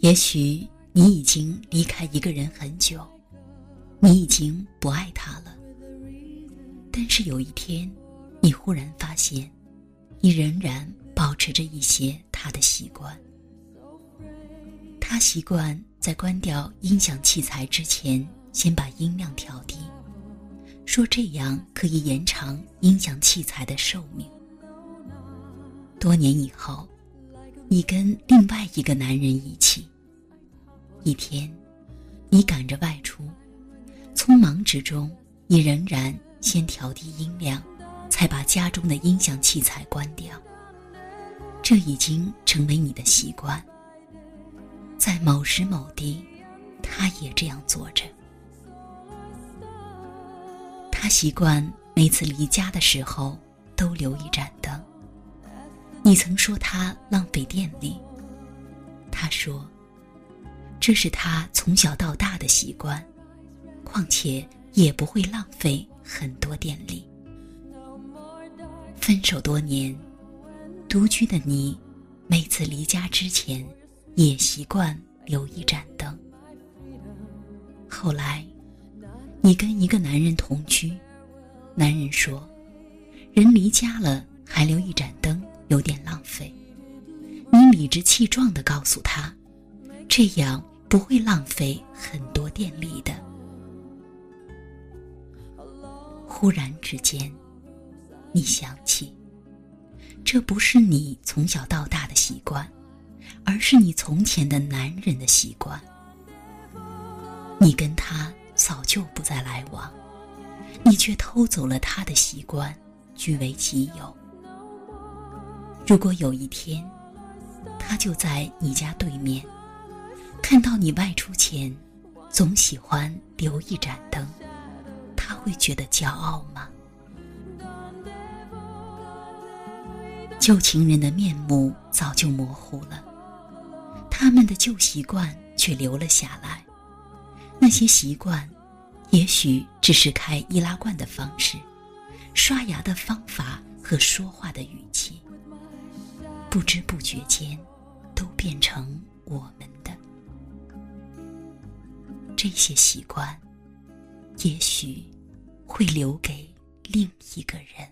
也许你已经离开一个人很久，你已经不爱他了。但是有一天，你忽然发现，你仍然保持着一些他的习惯。他习惯在关掉音响器材之前，先把音量调低，说这样可以延长音响器材的寿命。多年以后，你跟另外一个男人一起。一天，你赶着外出，匆忙之中，你仍然先调低音量，才把家中的音响器材关掉。这已经成为你的习惯。在某时某地，他也这样做着。他习惯每次离家的时候都留一盏灯。你曾说他浪费电力，他说这是他从小到大的习惯，况且也不会浪费很多电力。分手多年，独居的你，每次离家之前。也习惯留一盏灯。后来，你跟一个男人同居，男人说：“人离家了还留一盏灯，有点浪费。”你理直气壮的告诉他：“这样不会浪费很多电力的。”忽然之间，你想起，这不是你从小到大的习惯。而是你从前的男人的习惯，你跟他早就不再来往，你却偷走了他的习惯，据为己有。如果有一天，他就在你家对面，看到你外出前总喜欢留一盏灯，他会觉得骄傲吗？旧情人的面目早就模糊了。他们的旧习惯却留了下来，那些习惯，也许只是开易拉罐的方式、刷牙的方法和说话的语气，不知不觉间，都变成我们。这些习惯，也许会留给另一个人。